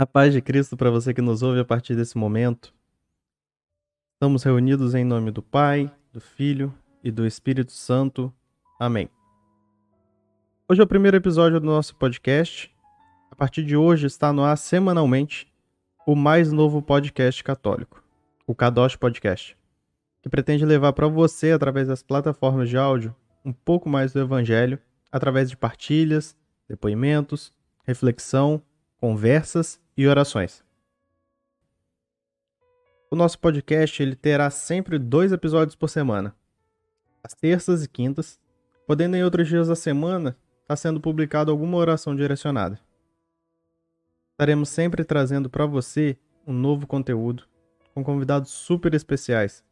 A paz de Cristo para você que nos ouve a partir desse momento. Estamos reunidos em nome do Pai, do Filho e do Espírito Santo. Amém. Hoje é o primeiro episódio do nosso podcast. A partir de hoje está no ar semanalmente o mais novo podcast católico, o Kadosh Podcast, que pretende levar para você, através das plataformas de áudio, um pouco mais do Evangelho, através de partilhas, depoimentos, reflexão, conversas e orações. O nosso podcast ele terá sempre dois episódios por semana, às terças e quintas, podendo em outros dias da semana estar tá sendo publicado alguma oração direcionada. Estaremos sempre trazendo para você um novo conteúdo com convidados super especiais,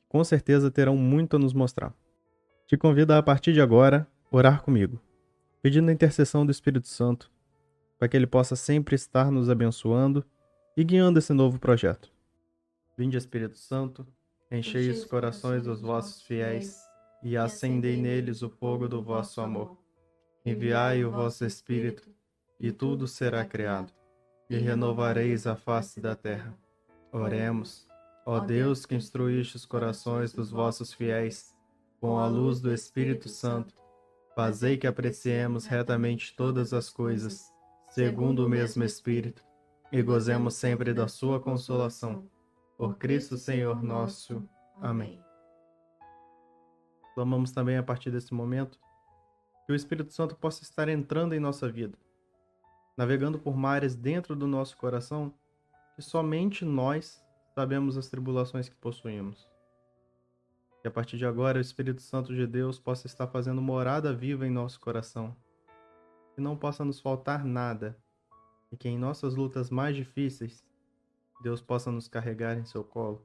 que com certeza terão muito a nos mostrar. Te convido a, a partir de agora, orar comigo, pedindo a intercessão do Espírito Santo para que Ele possa sempre estar nos abençoando e guiando esse novo projeto. Vinde, Espírito Santo, enchei os corações dos vossos fiéis e acendei neles o fogo do vosso amor. Enviai o vosso Espírito, e tudo será criado, e renovareis a face da terra. Oremos, ó Deus que instruíste os corações dos vossos fiéis com a luz do Espírito Santo, fazei que apreciemos retamente todas as coisas segundo o mesmo Espírito, e gozemos sempre da Sua consolação. Por Cristo Senhor nosso. Amém. Clamamos também a partir desse momento que o Espírito Santo possa estar entrando em nossa vida, navegando por mares dentro do nosso coração que somente nós sabemos as tribulações que possuímos. Que a partir de agora o Espírito Santo de Deus possa estar fazendo morada viva em nosso coração que não possa nos faltar nada e que em nossas lutas mais difíceis, Deus possa nos carregar em seu colo,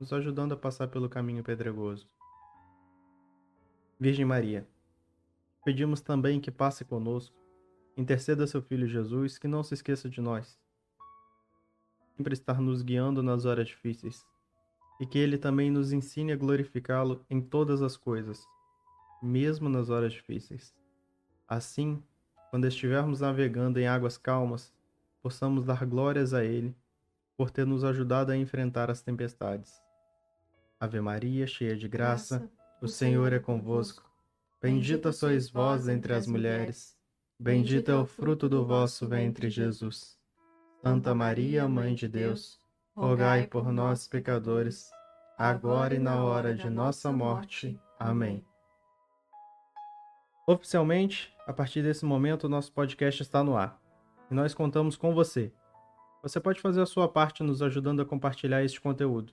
nos ajudando a passar pelo caminho pedregoso. Virgem Maria, pedimos também que passe conosco, interceda seu Filho Jesus, que não se esqueça de nós, sempre estar nos guiando nas horas difíceis, e que Ele também nos ensine a glorificá-lo em todas as coisas, mesmo nas horas difíceis. Assim, quando estivermos navegando em águas calmas, possamos dar glórias a Ele por ter nos ajudado a enfrentar as tempestades. Ave Maria, cheia de graça, o Senhor é convosco. Bendita sois vós entre as mulheres, bendito é o fruto do vosso ventre, Jesus. Santa Maria, Mãe de Deus, rogai por nós, pecadores, agora e na hora de nossa morte. Amém. Oficialmente, a partir desse momento, o nosso podcast está no ar. E nós contamos com você. Você pode fazer a sua parte nos ajudando a compartilhar este conteúdo.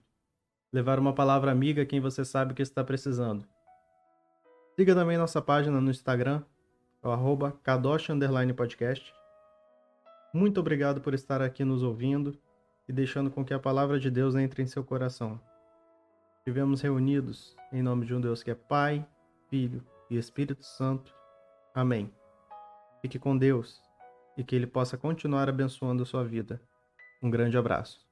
Levar uma palavra amiga a quem você sabe que está precisando. Siga também nossa página no Instagram, é o arroba. Muito obrigado por estar aqui nos ouvindo e deixando com que a palavra de Deus entre em seu coração. Estivemos reunidos em nome de um Deus que é Pai, Filho e Espírito Santo. Amém. Fique com Deus e que Ele possa continuar abençoando a sua vida. Um grande abraço.